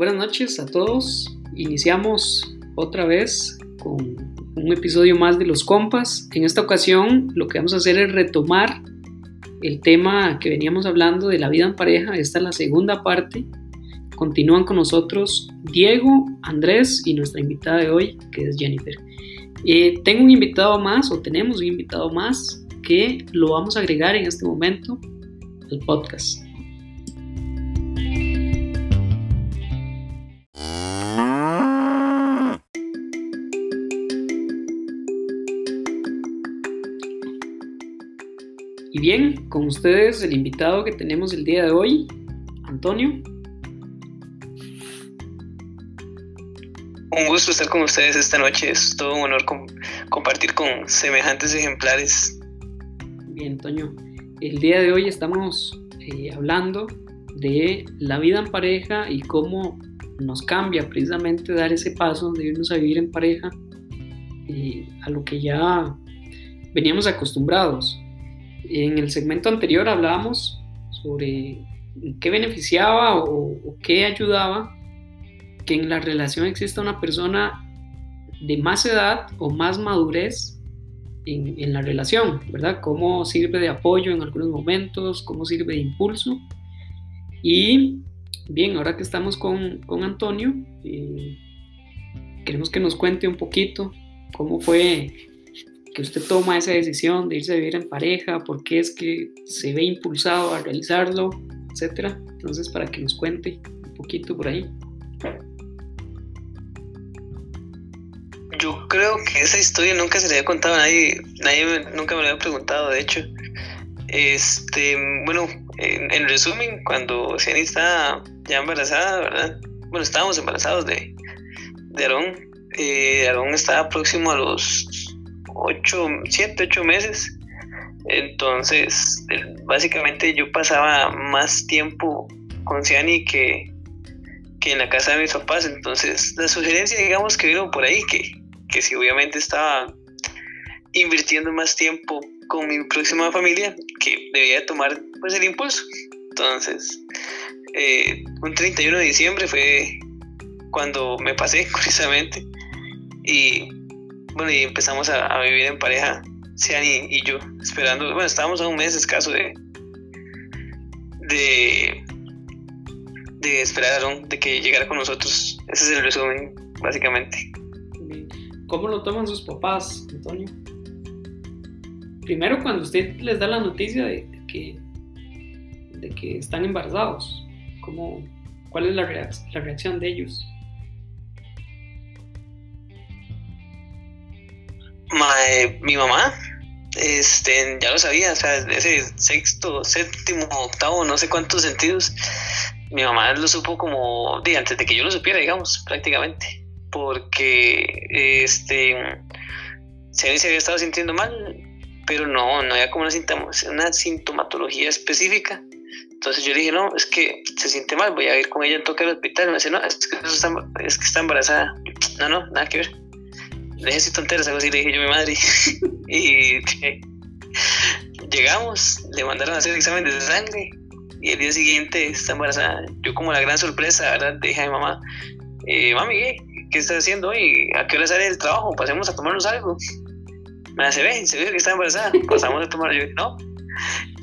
buenas noches a todos. Iniciamos otra vez con un episodio más de Los Compas. En esta ocasión lo que vamos a hacer es retomar el tema que veníamos hablando de la vida en pareja. Esta es la segunda parte. Continúan con nosotros Diego, Andrés y nuestra invitada de hoy, que es Jennifer. Eh, tengo un invitado más, o tenemos un invitado más, que lo vamos a agregar en este momento al podcast. Bien, con ustedes el invitado que tenemos el día de hoy, Antonio. Un gusto estar con ustedes esta noche. Es todo un honor compartir con semejantes ejemplares. Bien, Antonio. El día de hoy estamos eh, hablando de la vida en pareja y cómo nos cambia precisamente dar ese paso de irnos a vivir en pareja eh, a lo que ya veníamos acostumbrados. En el segmento anterior hablábamos sobre qué beneficiaba o, qué ayudaba que en la relación exista una persona de más edad o más madurez en, la relación, ¿verdad? Cómo sirve de apoyo en algunos momentos, cómo sirve de impulso. Y bien, ahora que estamos con, Antonio, eh, queremos que nos cuente un poquito cómo fue que usted toma esa decisión de irse a vivir en pareja, por qué es que se ve impulsado a realizarlo, etcétera. Entonces, para que nos cuente un poquito por ahí. Yo creo que esa historia nunca se le había contado a nadie, nadie nunca me lo había preguntado, de hecho. Este, bueno, en, resumen, cuando Ciani estaba ya embarazada, ¿verdad? Bueno, estábamos embarazados de, de Aarón. Eh, Aarón estaba próximo a los 8, 7, 8 meses. Entonces, básicamente yo pasaba más tiempo con Ciani que, que en la casa de mis papás. Entonces, la sugerencia, digamos, que vino por ahí, que, que si obviamente estaba invirtiendo más tiempo con mi próxima familia, que debía tomar pues el impulso. Entonces, eh, un 31 de diciembre fue cuando me pasé, curiosamente. Y bueno, y empezamos a, vivir en pareja, Sean y, yo, esperando, bueno, estábamos a un mes escaso de, de, de esperar de que llegara con nosotros. Ese es el resumen, básicamente. ¿Cómo lo toman sus papás, Antonio? Primero, cuando usted les da la noticia de, que, de que están embarazados, ¿cómo, ¿cuál es la, la reacción de ellos? Mi mamá, este, ya lo sabía, o sea, ese sexto, séptimo, octavo, no sé cuántos sentidos, mi mamá lo supo como de antes de que yo lo supiera, digamos, prácticamente, porque este se, había estado sintiendo mal, pero no, no había como una, una sintomatología específica. Entonces yo le dije, no, es que se siente mal, voy a ir con ella en toque al hospital. Me dice, no, es que está embarazada. No, no, nada que ver deje tonteras, algo así le dije yo a mi madre. y llegamos, le mandaron a hacer exámenes de sangre y el día siguiente está embarazada. Yo como la gran sorpresa, ¿verdad? dije a mi mamá, eh, mami, ¿qué? ¿qué estás haciendo hoy? ¿A qué hora sale el trabajo? Pasemos a tomarnos algo. Me se ve, se ve que está embarazada. Pasamos a tomar, yo, no,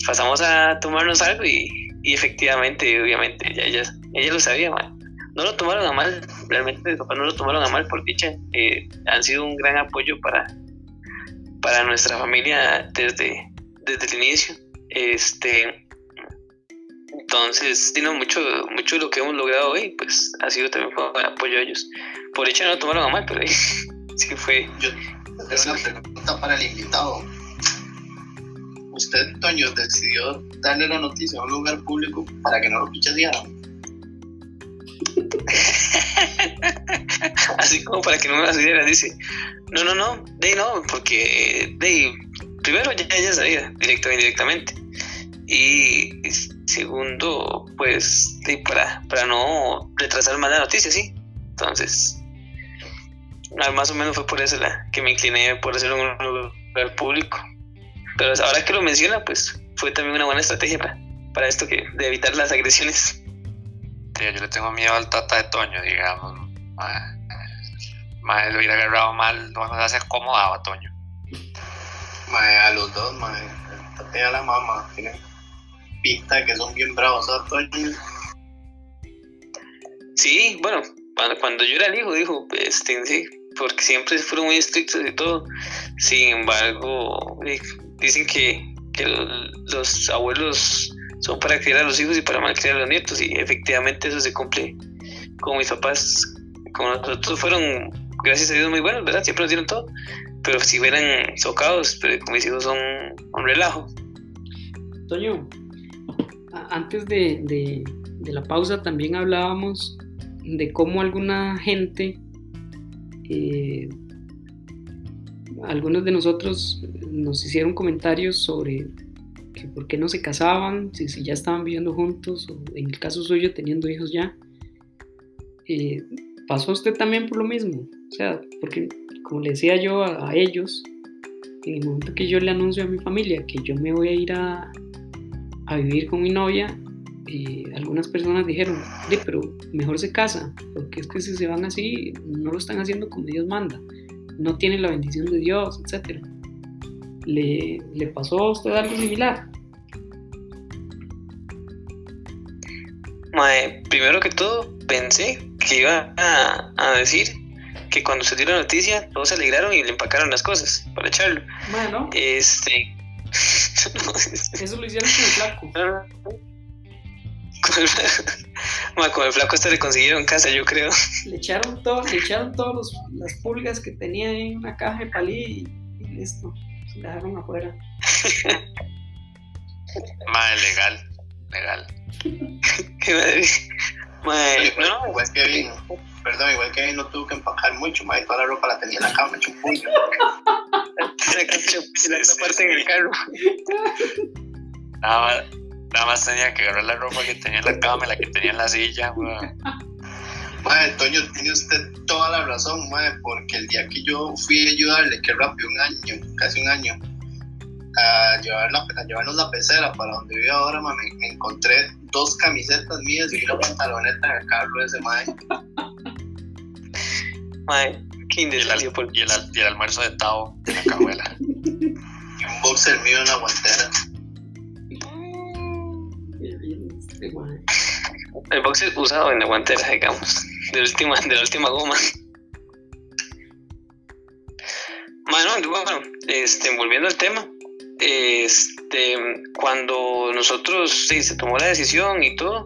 pasamos a tomarnos algo y, y efectivamente, obviamente, ella, ella lo sabía, man no lo tomaron a mal, realmente mis no lo tomaron a mal por dicha, eh, han sido un gran apoyo para, para nuestra familia desde, desde el inicio. Este, entonces, tiene mucho, mucho de lo que hemos logrado hoy, pues ha sido también por apoyo a ellos. Por dicha no lo tomaron a mal, pero sí fue. Yo tengo una pregunta para el invitado. Usted, Toño, decidió darle la noticia a un lugar público para que no lo pichasearan. Así como para que no me las dice, no, no, no, de no, porque de primero ya ella sabía, directo o indirectamente. Y segundo, pues para, para no retrasar más la noticia, sí. Entonces, más o menos fue por eso la que me incliné por hacerlo en un lugar público. Pero ahora que lo menciona, pues fue también una buena estrategia para, para esto que de evitar las agresiones. Yo le tengo miedo al tata de Toño, digamos. Mae, lo hubiera agarrado mal, no a se acomodaba Toño. Mae, a los dos, mae. El a la mamá, tienen pinta que son bien bravos, a Toño? Sí, bueno, cuando, yo era el hijo, dijo, este, sí, porque siempre fueron muy estrictos y todo. Sin embargo, dicen que, que los abuelos son para criar a los hijos y para malcriar a los nietos, y efectivamente eso se cumple con mis papás. Con nosotros fueron, gracias a Dios, muy buenos, ¿verdad? Siempre nos dieron todo, pero si hubieran socados, pero con mis hijos son un relajo. Toño, antes de, de, de la pausa también hablábamos de cómo alguna gente, eh, algunos de nosotros nos hicieron comentarios sobre que por qué no se casaban, si, si ya estaban viviendo juntos, o en el caso suyo teniendo hijos ya. Eh, ¿Pasó usted también por lo mismo? O sea, porque como le decía yo a, ellos, en el momento que yo le anuncio a mi familia que yo me voy a ir a, a vivir con mi novia, eh, algunas personas dijeron, pero mejor se casa, porque es que si se van así, no lo están haciendo como Dios manda, no tienen la bendición de Dios, etc. ¿Le, le pasó a usted algo similar? primero que todo, pensé que iba a, a, decir que cuando se dio la noticia, todos se alegraron y le empacaron las cosas para echarlo. Bueno. Este. Eso lo hicieron con el flaco. con el flaco este le consiguieron casa, yo creo. Le echaron todo, le echaron todas las pulgas que tenía en una caja de palí y, listo. Se dejaron afuera. Madre, legal, legal. Qué madre. Madre, no, igual que vino. Perdón, igual que no tuvo que empacar mucho, madre, toda la ropa la tenía en la cama, hecho un puño. la parte en el carro. Nada Nada más tenía que agarrar la ropa que tenía en la cama y la que tenía en la silla, weón. Madre, Toño, tiene usted toda la razón, madre, porque el día que yo fui a ayudarle, que rápido, un año, casi un año, a, llevar la, a llevarnos la pecera para donde vivo ahora, madre, me, encontré dos camisetas mías y una pantaloneta en el carro de ese madre. Madre, qué y el, por... y, el, y el almuerzo de Tao en la cabuela. y un boxer mío en la guantera. El box usado en la guantera, digamos, de última, de la última goma. Bueno, bueno, este, volviendo al tema, este, cuando nosotros sí, se tomó la decisión y todo,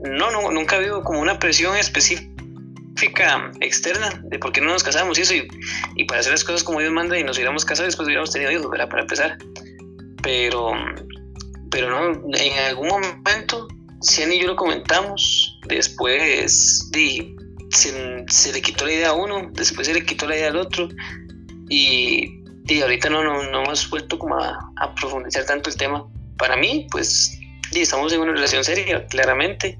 no, no, nunca ha habido como una presión específica externa de por qué no nos casamos y eso, y, para hacer las cosas como Dios manda y nos hubiéramos casado y después hubiéramos tenido hijos, ¿verdad? Para empezar. Pero, pero no, en algún momento Cian y yo lo comentamos, después se, le quitó la idea a uno, después se le quitó la idea al otro y, ahorita no, no, hemos vuelto como a, profundizar tanto el tema. Para mí, pues estamos en una relación seria, claramente,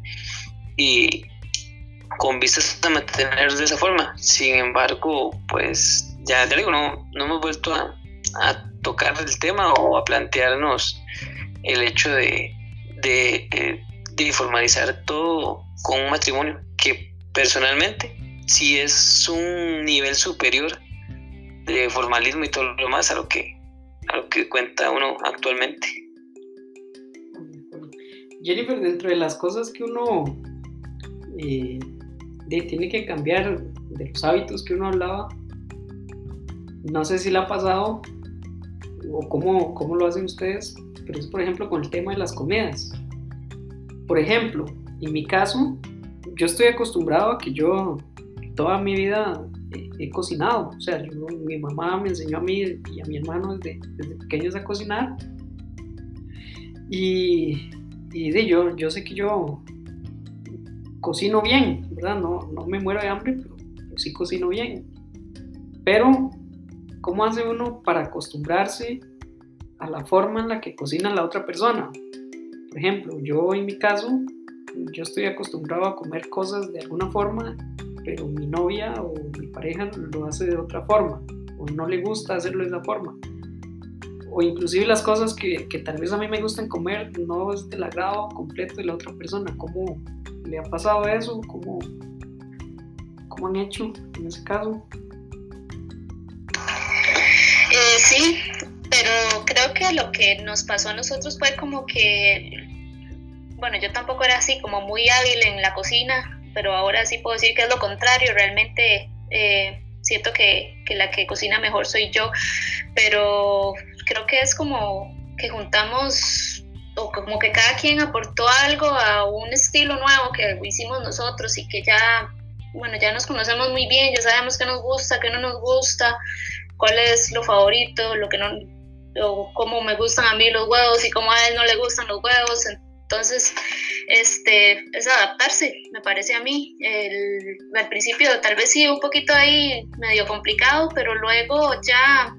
y con vistas a mantener de esa forma. Sin embargo, pues ya te digo, no, no hemos vuelto a, tocar el tema o a plantearnos el hecho de, de de formalizar todo con un matrimonio, que personalmente sí es un nivel superior de formalismo y todo lo demás a lo que, a lo que cuenta uno actualmente. Jennifer, dentro de las cosas que uno eh, tiene que cambiar, de los hábitos que uno hablaba, no sé si le ha pasado o cómo, cómo lo hacen ustedes, pero es por ejemplo con el tema de las comidas. Por ejemplo, en mi caso, yo estoy acostumbrado a que yo toda mi vida he, cocinado. O sea, mi mamá me enseñó a mí y a mi hermano desde, pequeños a cocinar. Y, de yo, yo sé que yo cocino bien, ¿verdad? No, no me muero de hambre, pero sí cocino bien. Pero, ¿cómo hace uno para acostumbrarse a la forma en la que cocina la otra persona? Por ejemplo, yo en mi caso, yo estoy acostumbrado a comer cosas de alguna forma, pero mi novia o mi pareja lo hace de otra forma, o no le gusta hacerlo de esa forma. O inclusive las cosas que, que tal vez a mí me gustan comer no es del agrado completo de la otra persona. ¿Cómo ¿Le ha pasado eso? ¿Cómo, cómo han hecho en ese caso? Eh, sí, pero creo que lo que nos pasó a nosotros fue como que, bueno, yo tampoco era así como muy hábil en la cocina, pero ahora sí puedo decir que es lo contrario, realmente eh, siento que, que la que cocina mejor soy yo, pero creo que es como que juntamos o como que cada quien aportó algo a un estilo nuevo que hicimos nosotros y que ya, bueno, ya nos conocemos muy bien, ya sabemos qué nos gusta, qué no nos gusta, cuál es lo favorito, lo que no, o cómo me gustan a mí los huevos y cómo a él no le gustan los huevos. Entonces, este, es adaptarse, me parece a mí. El, al principio tal vez sí un poquito ahí medio complicado, pero luego ya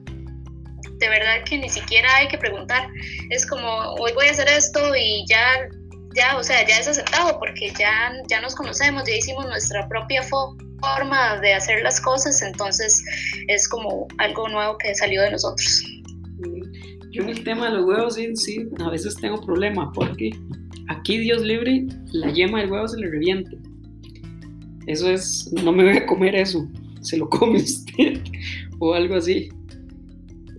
de verdad que ni siquiera hay que preguntar. Es como, hoy voy a hacer esto y ya, ya, o sea, ya es aceptado porque ya, ya nos conocemos, ya hicimos nuestra propia forma de hacer las cosas, entonces es como algo nuevo que salió de nosotros. Yo en el tema de los huevos sí, sí, a veces tengo problema porque aquí Dios libre, la yema del huevo se le reviente. Eso es, no me voy a comer eso, se lo come usted o algo así.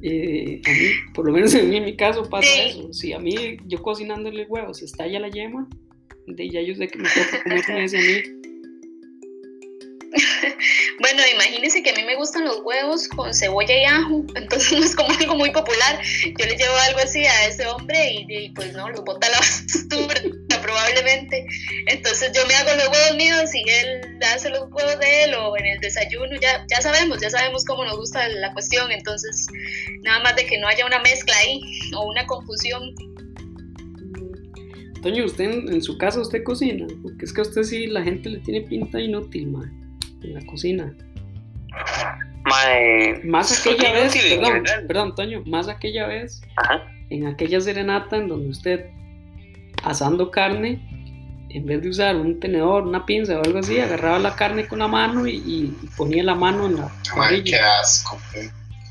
Eh, a mí, por lo menos en, mi caso pasa eso. Si a mí, yo cocinándole huevos, estalla la yema, de ya yo sé que me toca comer con ese a mí. Bueno, imagínense que a mí me gustan los huevos con cebolla y ajo, entonces no es como algo muy popular. Yo le llevo algo así a ese hombre y, pues no, los bota a la basura probablemente. Entonces yo me hago los huevos míos y él hace los huevos de él o en el desayuno, ya, ya sabemos, ya sabemos cómo nos gusta la cuestión, entonces nada más de que no haya una mezcla ahí o una confusión. Toño, usted en, su casa usted cocina, porque es que a usted sí la gente le tiene pinta inútil, man en la cocina. más aquella vez, perdón, perdón, Toño, más aquella vez, en aquella serenata en donde usted asando carne, en vez de usar un tenedor, una pinza o algo así, agarraba la carne con la mano y, ponía la mano en la Ay, qué asco.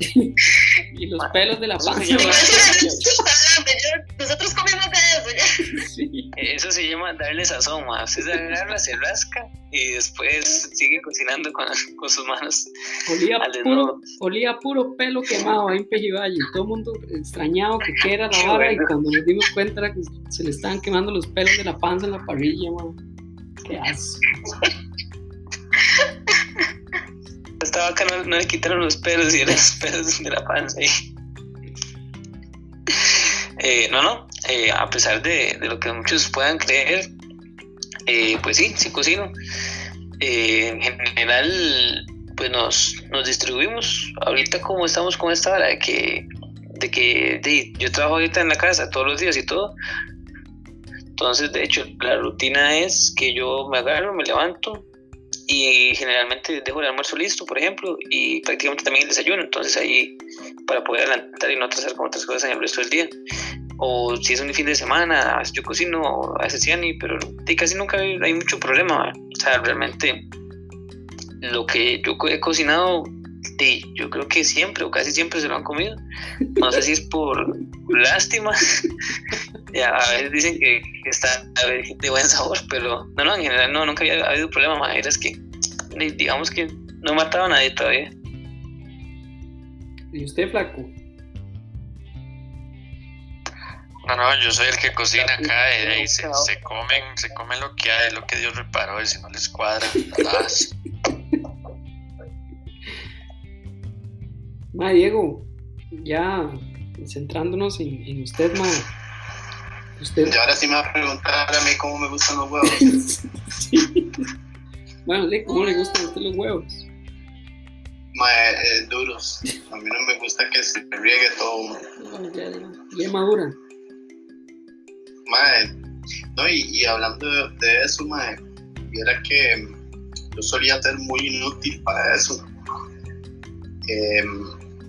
y los pelos de la panza. Nosotros comemos de eso ya. Sí. Eso se llama darle sazón, ma. Usted se agarra, se rasca y después sigue cocinando con, con sus manos. Olía puro, olía puro pelo quemado ahí en Pejivalle. Todo el mundo extrañado que qué era la vara y cuando nos dimos cuenta era que se le estaban quemando los pelos de la panza en la parrilla, ma. Qué asco. Esta vaca no, le quitaron los pelos y eran los pelos de la panza. Eh, no, no, eh, a pesar de, lo que muchos puedan creer, eh, pues sí, sí cocino. en general, pues nos, nos distribuimos. Ahorita como estamos con esta hora de que, de que yo trabajo ahorita en la casa todos los días y todo. Entonces, de hecho, la rutina es que yo me agarro, me levanto, y generalmente dejo el almuerzo listo, por ejemplo, y prácticamente también el desayuno, entonces ahí para poder adelantar y no hacer como otras cosas en el resto del día. O si es un fin de semana, yo cocino, a veces Ciani, pero casi nunca hay, mucho problema. O sea, realmente lo que yo he cocinado, yo creo que siempre o casi siempre se lo han comido. No sé si es por lástima. a veces dicen que, está de buen sabor, pero no, no, en general no, nunca había habido problema. Es que digamos que no mataba a nadie todavía. ¿Y usted, flaco? No, no, yo soy el que cocina acá y ahí se, comen, se comen lo que hay, lo que Dios reparó y si no les cuadra, nada Ma, Diego, ya centrándonos en, usted, ma. Usted... Y ahora sí me va a preguntar a mí cómo me gustan los huevos. Bueno, ¿cómo le gustan a usted los huevos? Eh, duros. A mí no me gusta que se riegue todo. No, ya, ya, madura. Mae, no, y, hablando de, eso, mae, viera que yo solía ser muy inútil para eso. Em,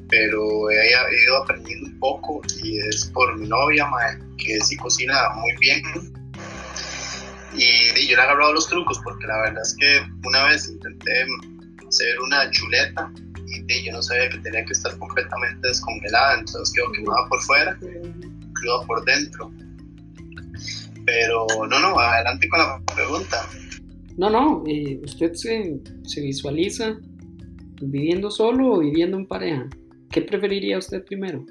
pero he, ido aprendiendo un poco y es por mi novia, mae, que sí cocina muy bien y, yo le he agarrado los trucos porque la verdad es que una vez intenté hacer una chuleta y yo no sabía que tenía que estar completamente descongelada, entonces quedó quemada por fuera, cruda por dentro. Pero no, no, adelante con la pregunta. No, no, eh, usted se, se visualiza viviendo solo o viviendo en pareja. ¿Qué preferiría usted primero?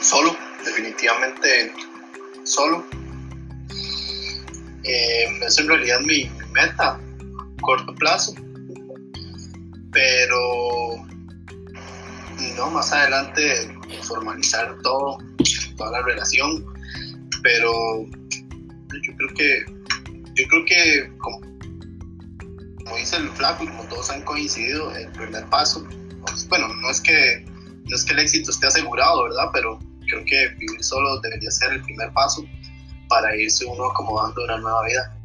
Solo, definitivamente solo. Eh, es en realidad mi, mi meta, a corto plazo. Pero no, más adelante formalizar todo, toda la relación. Pero yo creo que, yo creo que como, dice el flaco y como todos han coincidido, el primer paso, pues, bueno, no es que no es que el éxito esté asegurado, ¿verdad? Pero creo que vivir solo debería ser el primer paso para irse uno acomodando una nueva vida.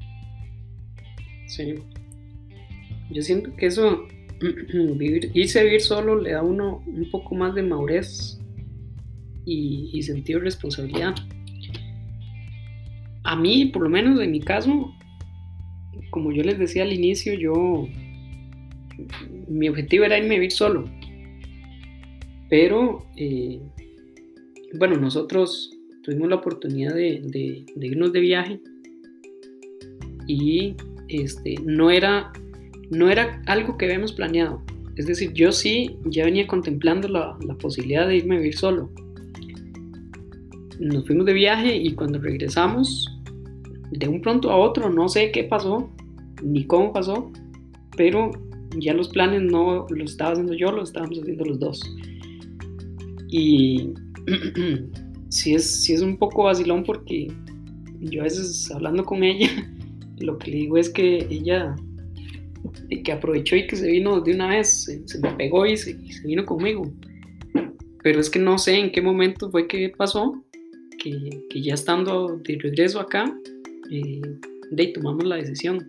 Sí. Yo siento que eso, vivir, irse a solo le da a uno un poco más de madurez y, y sentido de responsabilidad. A mí, por lo menos en mi caso, como yo les decía al inicio, yo mi objetivo era irme a vivir solo. Pero, eh, bueno, nosotros tuvimos la oportunidad de, irnos de viaje y este, no, era, no era algo que habíamos planeado. Es decir, yo sí ya venía contemplando la, la posibilidad de irme a vivir solo. Nos fuimos de viaje y cuando regresamos, de un pronto a otro, no sé qué pasó, ni cómo pasó, pero ya los planes no los estaba haciendo yo, los estábamos haciendo los dos. Y sí, es, sí es un poco vacilón porque yo a veces hablando con ella, lo que le digo es que ella que aprovechó y que se vino de una vez, se, me pegó y se, y se, vino conmigo. Pero es que no sé en qué momento fue que pasó, que, que ya estando de regreso acá, eh, de ahí tomamos la decisión.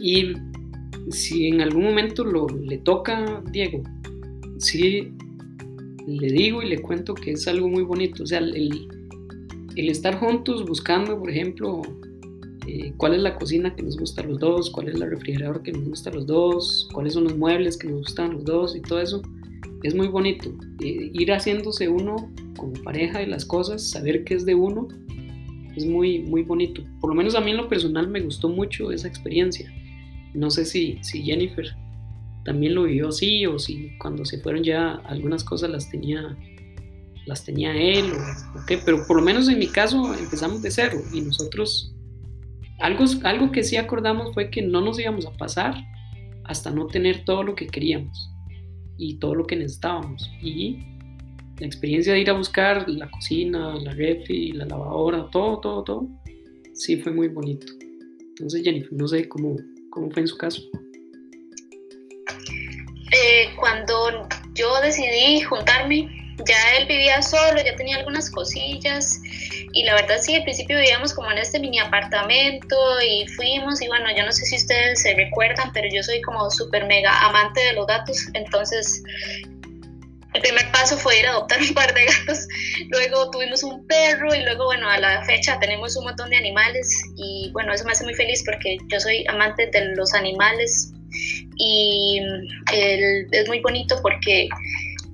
Y si en algún momento lo, le toca Diego, sí le digo y le cuento que es algo muy bonito. O sea, el, el estar juntos buscando, por ejemplo, eh, cuál es la cocina que nos gusta a los dos, cuál es la refrigerador que nos gusta a los dos, cuáles son los muebles que nos gustan a los dos y todo eso, es muy bonito. Eh, ir haciéndose uno como pareja de las cosas, saber que es de uno, es muy, muy bonito. Por lo menos a mí en lo personal me gustó mucho esa experiencia. No sé si, si Jennifer también lo vivió así o si cuando se fueron ya algunas cosas las tenía las tenía él o, o qué, pero por lo menos en mi caso empezamos de cero y nosotros algo, algo que sí acordamos fue que no nos íbamos a pasar hasta no tener todo lo que queríamos y todo lo que necesitábamos y la experiencia de ir a buscar la cocina, la refri, la lavadora, todo, todo, todo, sí fue muy bonito. Entonces, Jennifer, no sé cómo, cómo fue en su caso. Eh, cuando yo decidí juntarme, ya él vivía solo, ya tenía algunas cosillas y la verdad sí, al principio vivíamos como en este mini apartamento y fuimos y bueno, yo no sé si ustedes se recuerdan, pero yo soy como súper mega amante de los gatos, entonces el primer paso fue ir a adoptar un par de gatos, luego tuvimos un perro y luego, bueno, a la fecha tenemos un montón de animales y bueno, eso me hace muy feliz porque yo soy amante de los animales y el, es muy bonito porque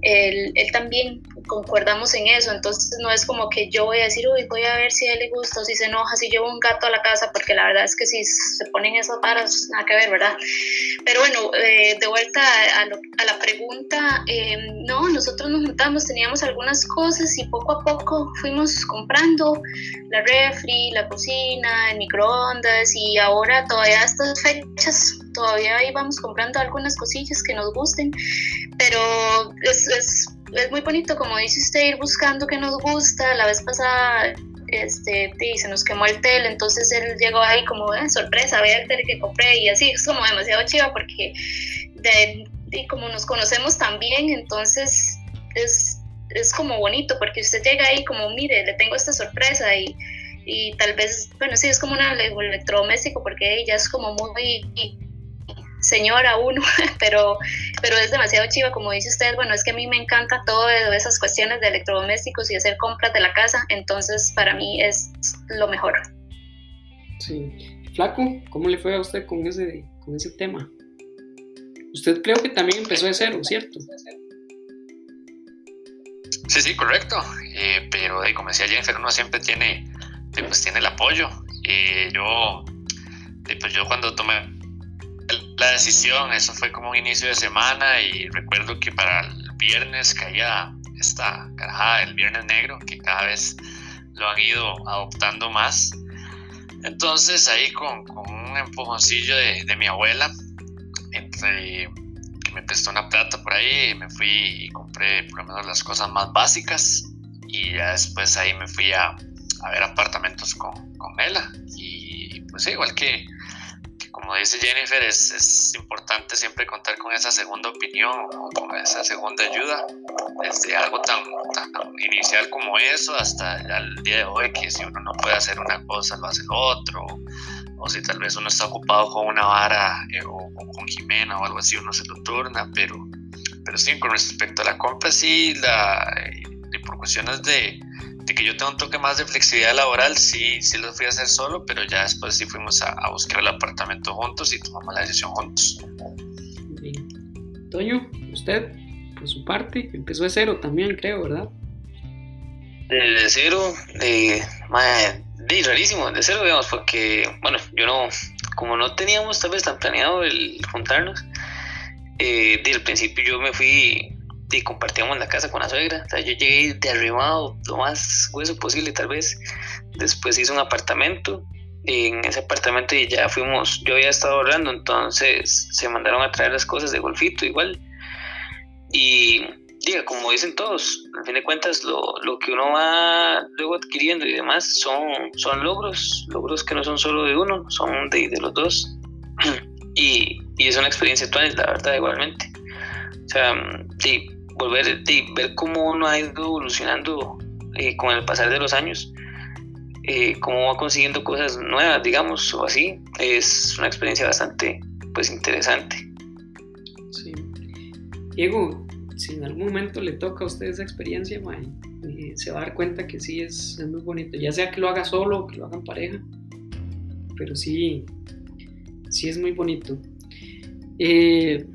él, él, también concordamos en eso, entonces no es como que yo voy a decir, uy, voy a ver si a él le gusta o si se enoja, si llevo un gato a la casa, porque la verdad es que si se ponen esas varas, nada que ver, ¿verdad? Pero bueno, eh, de vuelta a, lo, a la pregunta, eh, no, nosotros nos juntamos, teníamos algunas cosas y poco a poco fuimos comprando la refri, la cocina, el microondas y ahora todavía a estas fechas todavía íbamos comprando algunas cosillas que nos gusten, pero es, es muy bonito, como dice usted, ir buscando que nos gusta. La vez pasada este, se nos quemó el tel, entonces él llegó ahí como, eh, sorpresa, vea el tel que compré y así, es como demasiado chiva porque de, de, como nos conocemos también, entonces es, es como bonito porque usted llega ahí como, mire, le tengo esta sorpresa y, y tal vez, bueno, sí, es como un electrodoméstico porque ella es como muy señora uno, pero, pero es demasiado chiva, como dice usted, bueno, es que a mí me encanta todo de esas cuestiones de electrodomésticos y hacer compras de la casa, entonces para mí es lo mejor. Sí. Flaco, ¿cómo le fue a usted con ese, con ese tema? Usted creo que también empezó de cero, ¿cierto? Sí, sí, correcto. Eh, pero como decía Jennifer, uno siempre tiene, pues, tiene el apoyo Eh, yo, pues yo cuando tomé la decisión, eso fue como un inicio de semana y recuerdo que para el viernes caía esta carajada, el viernes negro, que cada vez lo han ido adoptando más. Entonces ahí con, un empujoncillo de, mi abuela, entre que me prestó una plata por ahí, me fui y compré por lo menos las cosas más básicas y ya después ahí me fui a, a ver apartamentos con, con Mela y pues igual que como dice Jennifer, es, es, importante siempre contar con esa segunda opinión o con esa segunda ayuda, desde algo tan, inicial como eso hasta el día de hoy, que si uno no puede hacer una cosa, lo hace el otro, o si tal vez uno está ocupado con una vara eh, o, con Jimena o algo así, uno se lo turna, pero, pero sí, con respecto a la compra, sí, la, eh, por cuestiones de de que yo tengo un toque más de flexibilidad laboral, sí, sí lo fui a hacer solo, pero ya después sí fuimos a, buscar el apartamento juntos y tomamos la decisión juntos. Toño, usted, por su parte, empezó de cero también, creo, ¿verdad? De, cero, de, de, rarísimo, de cero, digamos, porque, bueno, yo no, como no teníamos tal vez tan planeado el juntarnos, eh, desde el principio yo me fui y compartíamos la casa con la suegra. O sea, yo llegué de arrimado lo más hueso posible, tal vez. Después hice un apartamento. Y en ese apartamento ya fuimos, yo había estado ahorrando, entonces se mandaron a traer las cosas de golfito igual. Y diga, como dicen todos, al fin de cuentas lo, lo, que uno va luego adquiriendo y demás son, son logros, logros que no son solo de uno, son de, de los dos. Y, y es una experiencia actual, la verdad, igualmente. O sea, sí, volver de ver cómo uno ha ido evolucionando eh, con el pasar de los años, eh, cómo va consiguiendo cosas nuevas, digamos, o así, es una experiencia bastante pues interesante. Sí. Diego, si en algún momento le toca a usted esa experiencia, eh, se va a dar cuenta que sí es, muy bonito, ya sea que lo haga solo o que lo haga en pareja, pero sí, sí es muy bonito.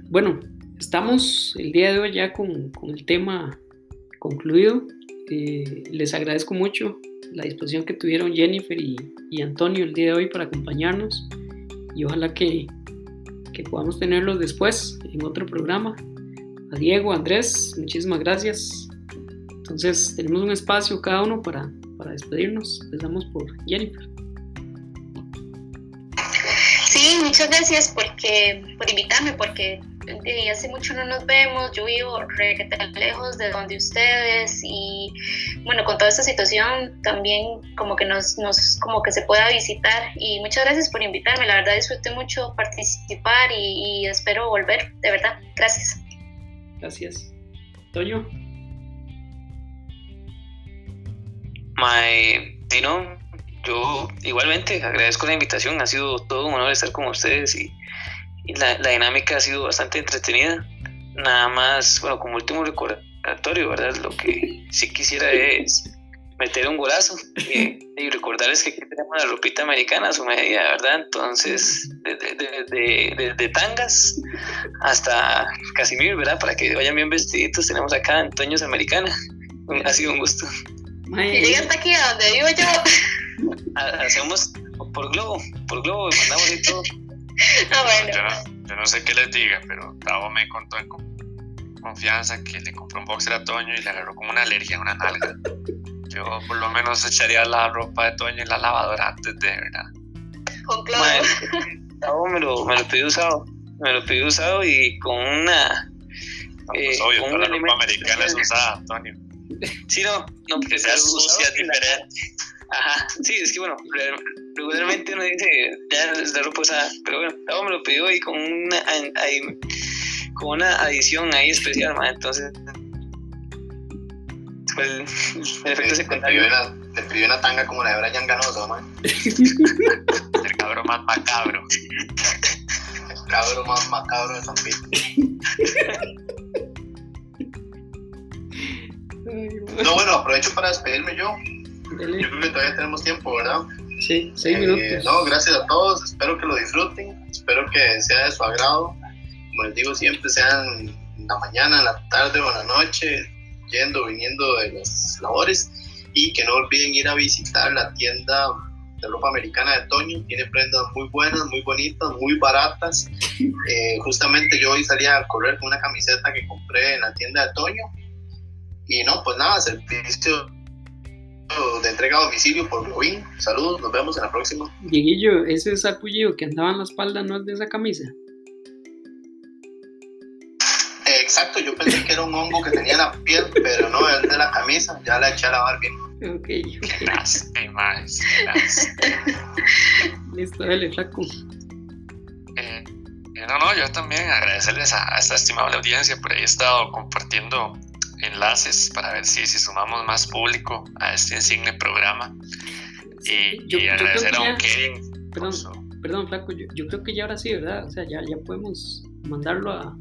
bueno, Estamos el día de hoy ya con, el tema concluido. Eh, les agradezco mucho la disposición que tuvieron Jennifer y, Antonio el día de hoy para acompañarnos y ojalá que, podamos tenerlos después en otro programa. A Diego, Andrés, muchísimas gracias. Entonces tenemos un espacio cada uno para, para despedirnos. Empezamos por Jennifer. Sí, muchas gracias porque, por invitarme, porque de hace mucho no nos vemos, yo vivo re lejos de donde ustedes y bueno, con toda esta situación también como que nos, nos como que se pueda visitar y muchas gracias por invitarme, la verdad disfruté mucho participar y, espero volver, de verdad, gracias. Gracias. Toño. My, Dino, yo igualmente agradezco la invitación, ha sido todo un honor estar con ustedes y la, la, dinámica ha sido bastante entretenida. Nada más, bueno, como último recordatorio, ¿verdad? Lo que sí quisiera es meter un golazo y, recordarles que aquí tenemos la ropita americana a su medida, ¿verdad? Entonces, desde de, tangas hasta Casimir, ¿verdad? Para que vayan bien vestiditos, tenemos acá Antoños Americana. Ha sido un gusto. Llega hasta aquí a donde vivo yo. Hacemos por globo, por globo, mandamos y todo. Ah, yo, no, sé qué les diga, pero Tavo me contó en confianza que le compró un boxer a Toño y le agarró como una alergia a una nalga. Yo por lo menos echaría la ropa de Toño en la lavadora antes de, ¿verdad? Con cloro. Tavo me lo, me lo pidió usado. Me lo pidió usado y con una... pues eh, obvio, toda la ropa americana es usada, Antonio. Sí, no, no, porque sea sucia, diferente. Ajá, sí, es que bueno, regularmente uno dice, ya la ropa usada, pero bueno, luego me lo pidió ahí con una, ahí, con una adición ahí especial, man, entonces fue el, el efecto secundario. Te pidió, una, tanga como la de Brian Ganoso, man. el cabrón más macabro. el cabrón más macabro de San No, bueno, aprovecho para despedirme yo. Yo creo que todavía tenemos tiempo, ¿verdad? Sí, seis eh, minutos. No, gracias a todos, espero que lo disfruten, espero que sea de su agrado. Como les digo, siempre sean en la mañana, en la tarde o en la noche, yendo, viniendo de las labores y que no olviden ir a visitar la tienda de ropa americana de Toño. Tiene prendas muy buenas, muy bonitas, muy baratas. Eh, justamente yo hoy salía a correr con una camiseta que compré en la tienda de Toño. Y no, pues nada, servicio de entrega a domicilio por Globin. Saludos, nos vemos en la próxima. Dieguillo, ese sarpullido que andaba en la espalda no es de esa camisa. Eh, exacto, yo pensé que era un hongo que tenía en la piel, pero no, es de la camisa. Ya la eché a lavar bien. Ok, ok. Gracias, más, gracias. Listo, dale, flaco. Eh, no, no, yo también agradecerles a, a esta estimable audiencia por ahí he estado compartiendo enlaces para ver si, si sumamos más público a este insigne programa. Y, Yo- agradecer a un Kevin. Perdón, su- perdón, flaco, yo, yo creo que ya ahora sí, ¿verdad? O sea, ya, ya podemos mandarlo a,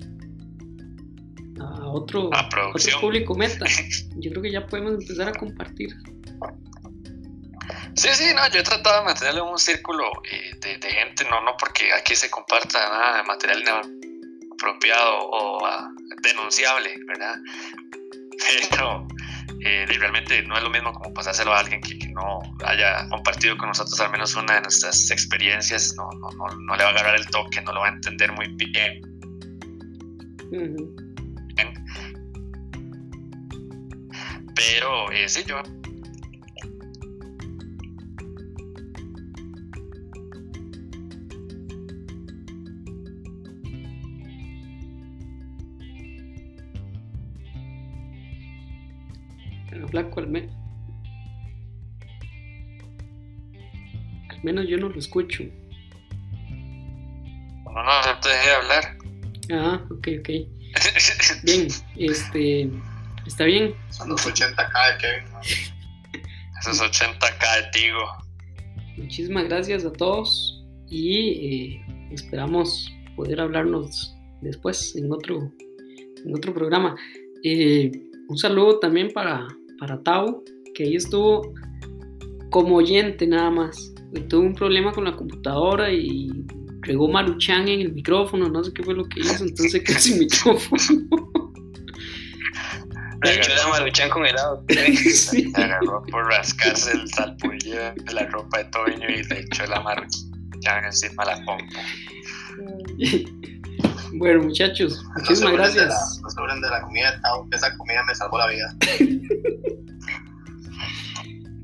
a otro, A otro público meta. Yo creo que ya podemos empezar a compartir. Sí, sí, no, yo he tratado de mantenerlo en un círculo eh, de, de gente, no, no porque aquí se comparta nada de material inapropiado o ah, denunciable, ¿verdad? Pero eh, realmente no es lo mismo como pasárselo a alguien que, que no haya compartido con nosotros al menos una de nuestras experiencias, no, no, no, no le va a agarrar el toque, no lo va a entender muy bien. Pero eh, sí, yo flaco, al, me- al menos yo no lo escucho. no, no te dejé hablar. Ah, ok, ok. Bien, este, está bien. Son los 80k de Kevin. ¿no? Esos 80k de Tigo. Muchísimas gracias a todos y eh, esperamos poder hablarnos después en otro, en otro programa. Eh, un saludo también para, para Tau, que ahí estuvo como oyente nada más. Tuvo un problema con la computadora y regó Maruchan en el micrófono, no sé qué fue lo que hizo, entonces quedó sin micrófono. De hecho, era maruchan con helado. Sí. Se agarró por rascarse el salpullido de la ropa de Toño y le echó la marcha encima la pompa. Bueno, muchachos, muchísimas de la- gracias. No se de la comida de Tao, que esa comida me salvó la vida.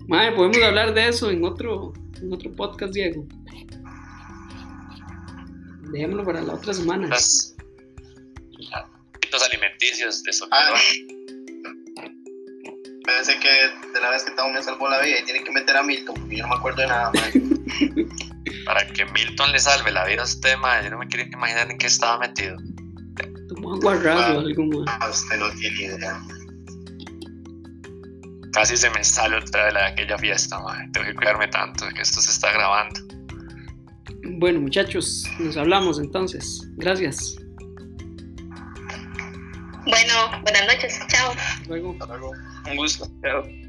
Madre, podemos hablar de eso en otro, en otro podcast, Diego. Dejémoslo para la otra semana. Los, alimenticios de Ah, Pensé que de la vez que Tao me salvó la vida y tiene que meter a Milton, porque yo no me acuerdo de nada, man. Para que Milton le salve la vida a usted, madre, yo no me quiero imaginar en qué estaba metido. Tomó agua radio o algo más. Ah, Usted no tiene idea. Casi se me sale otra vez la de aquella fiesta, madre. Tengo que cuidarme tanto de que esto se está grabando. Bueno, muchachos, nos hablamos entonces. Gracias. Bueno, buenas noches. Chao. Hasta Luego. Hasta luego. Un gusto. Chao.